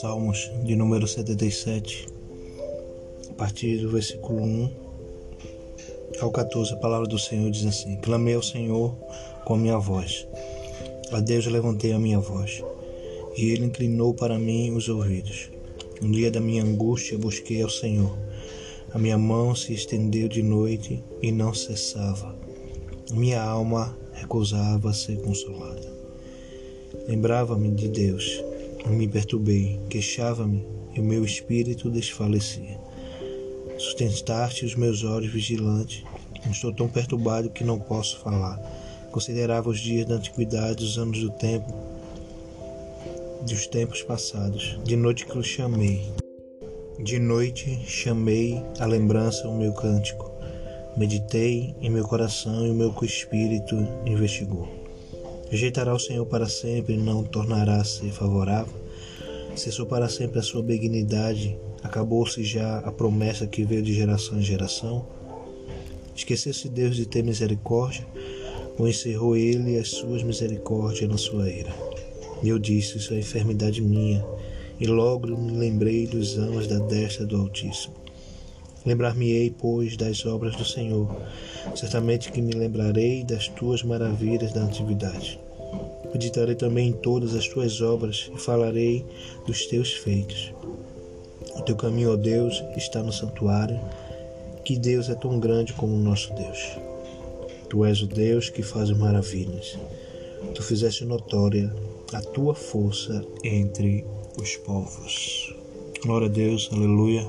Salmos de número 77, a partir do versículo 1 ao 14, a palavra do Senhor diz assim: Clamei ao Senhor com a minha voz, a Deus levantei a minha voz, e ele inclinou para mim os ouvidos. No dia da minha angústia busquei ao Senhor. A minha mão se estendeu de noite e não cessava. Minha alma recusava ser consolada. Lembrava-me de Deus me perturbei, queixava-me e o meu espírito desfalecia. Sustentaste os meus olhos vigilantes. Estou tão perturbado que não posso falar. Considerava os dias da antiguidade, os anos do tempo, dos tempos passados. De noite que o chamei. De noite chamei a lembrança o meu cântico. Meditei em meu coração e o meu espírito investigou. Rejeitará o Senhor para sempre e não tornará a ser favorável? Cessou para sempre a sua benignidade, acabou-se já a promessa que veio de geração em geração? Esqueceu-se Deus de ter misericórdia, ou encerrou ele as suas misericórdias na sua ira? E eu disse: Isso é enfermidade minha, e logo me lembrei dos anos da destra do Altíssimo. Lembrar-me-ei, pois, das obras do Senhor. Certamente que me lembrarei das tuas maravilhas da antiguidade. Meditarei também em todas as tuas obras e falarei dos teus feitos. O teu caminho, ó Deus, está no santuário. Que Deus é tão grande como o nosso Deus. Tu és o Deus que faz maravilhas. Tu fizeste notória a tua força entre os povos. Glória a Deus, aleluia.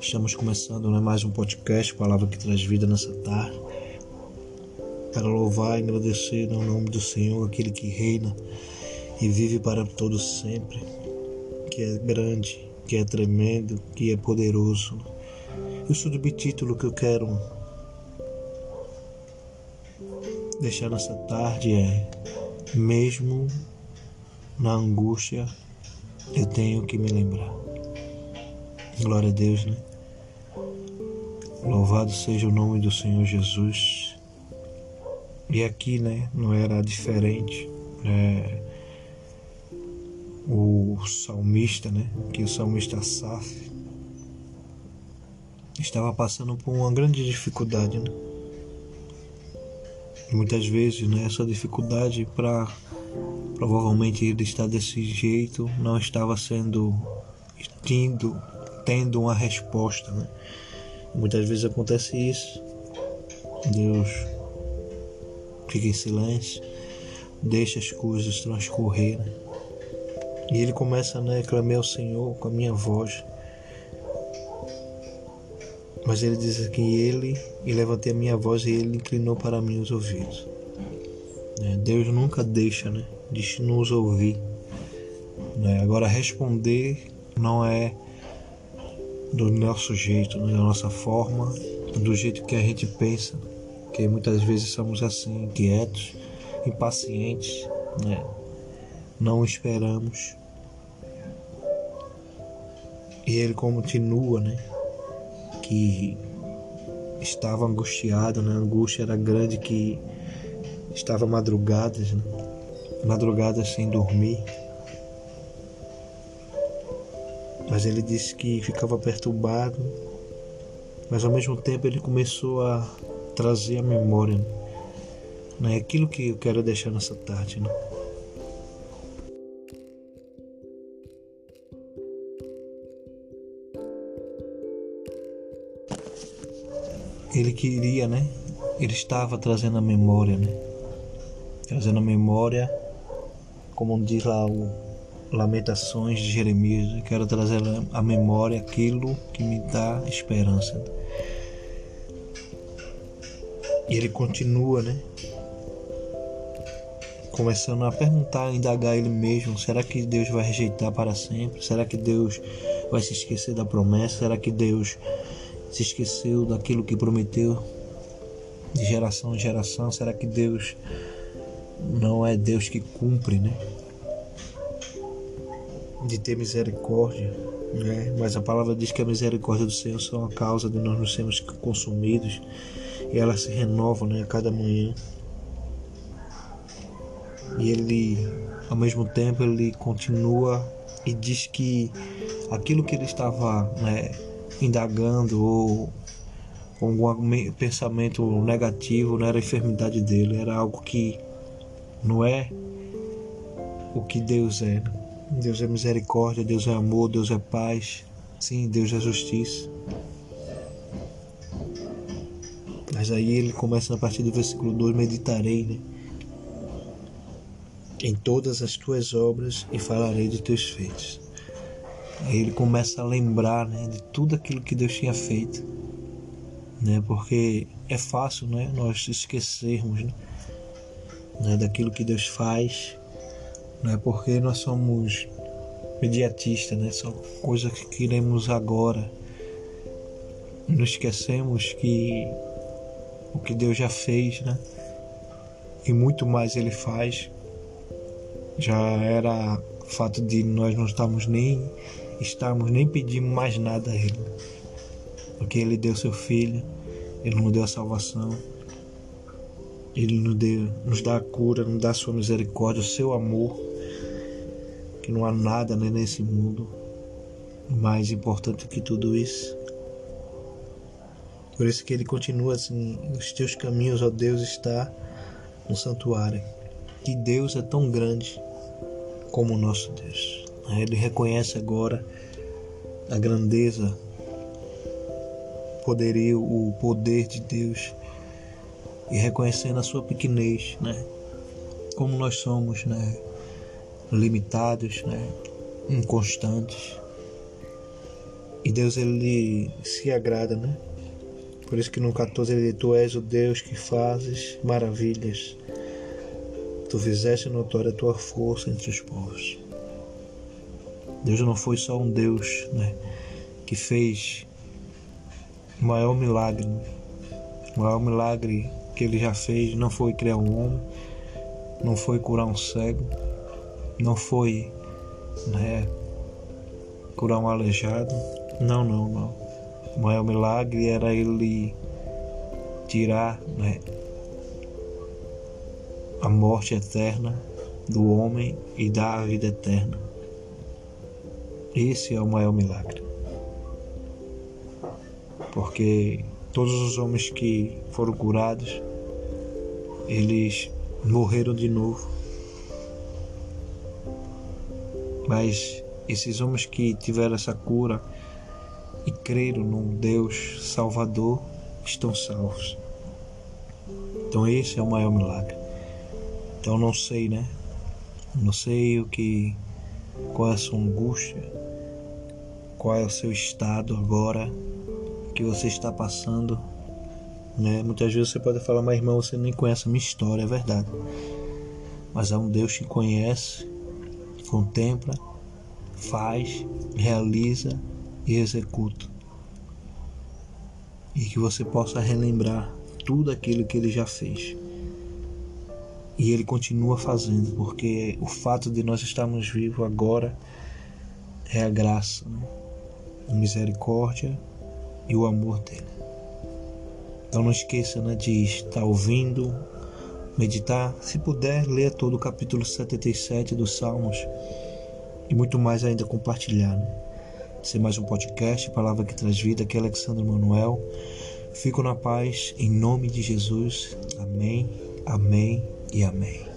Estamos começando né, mais um podcast, Palavra que Traz Vida nessa tarde. Para louvar e agradecer no nome do Senhor, aquele que reina e vive para todos sempre, que é grande, que é tremendo, que é poderoso. O subtítulo que eu quero deixar nessa tarde é: Mesmo na angústia, eu tenho que me lembrar. Glória a Deus, né? Louvado seja o nome do Senhor Jesus. E aqui, né, não era diferente. É, o salmista, né, que o salmista Asaf estava passando por uma grande dificuldade, né? Muitas vezes, né, essa dificuldade para provavelmente ele estar desse jeito não estava sendo tendo, tendo uma resposta, né? Muitas vezes acontece isso. Deus fica em silêncio, deixa as coisas transcorrer. Né? E ele começa né, a clamar ao Senhor com a minha voz. Mas ele diz que ele, e levantei a minha voz e ele inclinou para mim os ouvidos. Né? Deus nunca deixa né, de nos ouvir. Né? Agora, responder não é do nosso jeito, da nossa forma, do jeito que a gente pensa, que muitas vezes somos assim, inquietos, impacientes, né? não esperamos. E ele continua, né? Que estava angustiado, né? A angústia era grande que estava madrugadas, né? madrugadas sem dormir. Mas ele disse que ficava perturbado, mas ao mesmo tempo ele começou a trazer a memória. Né? Aquilo que eu quero deixar nessa tarde. Né? Ele queria, né? Ele estava trazendo a memória, né? Trazendo a memória, como diz lá o Lamentações de Jeremias. Eu quero trazer à memória aquilo que me dá esperança. E ele continua, né? Começando a perguntar, a indagar ele mesmo: será que Deus vai rejeitar para sempre? Será que Deus vai se esquecer da promessa? Será que Deus se esqueceu daquilo que prometeu de geração em geração? Será que Deus não é Deus que cumpre, né? De ter misericórdia, né? mas a palavra diz que a misericórdia do Senhor são a causa de nós não sermos consumidos e ela se renova né, a cada manhã. E ele, ao mesmo tempo, ele continua e diz que aquilo que ele estava né, indagando ou algum pensamento negativo não era a enfermidade dele, era algo que não é o que Deus é. Deus é misericórdia, Deus é amor, Deus é paz. Sim, Deus é justiça. Mas aí ele começa a partir do versículo 2: Meditarei né, em todas as tuas obras e falarei de teus feitos. Aí ele começa a lembrar né, de tudo aquilo que Deus tinha feito. Né, porque é fácil né, nós esquecermos né, daquilo que Deus faz, não é porque nós somos mediatistas, né, são coisas que queremos agora. Não esquecemos que o que Deus já fez, né? E muito mais Ele faz. Já era fato de nós não estarmos nem estarmos nem pedindo mais nada a Ele, porque Ele deu seu Filho, Ele nos deu a salvação, Ele nos, deu, nos dá a cura, nos dá a sua misericórdia, o seu amor, que não há nada né, nesse mundo mais importante que tudo isso. Por isso que ele continua assim: os teus caminhos, ó Deus, está no santuário. Que Deus é tão grande como o nosso Deus. Ele reconhece agora a grandeza, o poderio, o poder de Deus e reconhecendo a sua pequenez, né? Como nós somos, né? Limitados, né? Inconstantes. E Deus ele se agrada, né? Por isso que no 14 ele diz, Tu és o Deus que fazes maravilhas. Tu fizeste notória a tua força entre os povos. Deus não foi só um Deus né, que fez o maior milagre. O maior milagre que ele já fez não foi criar um homem, não foi curar um cego, não foi né, curar um aleijado. Não, não, não. O maior milagre era ele tirar né, a morte eterna do homem e dar a vida eterna. Esse é o maior milagre. Porque todos os homens que foram curados, eles morreram de novo. Mas esses homens que tiveram essa cura, e creram num Deus Salvador estão salvos. Então esse é o maior milagre. Então não sei, né? Não sei o que qual é a sua angústia, qual é o seu estado agora que você está passando, né? Muitas vezes você pode falar, mas irmão, você nem conhece a minha história, é verdade. Mas há um Deus que conhece, contempla, faz, realiza e executo. E que você possa relembrar tudo aquilo que ele já fez. E ele continua fazendo, porque o fato de nós estarmos vivos agora é a graça, né? a misericórdia e o amor dele. Então não esqueça né, de estar ouvindo, meditar. Se puder, leia todo o capítulo 77 dos Salmos e muito mais ainda compartilhar. Né? Ser mais um podcast, Palavra que Traz Vida, aqui é Alexandre Manuel. Fico na paz, em nome de Jesus. Amém, amém e amém.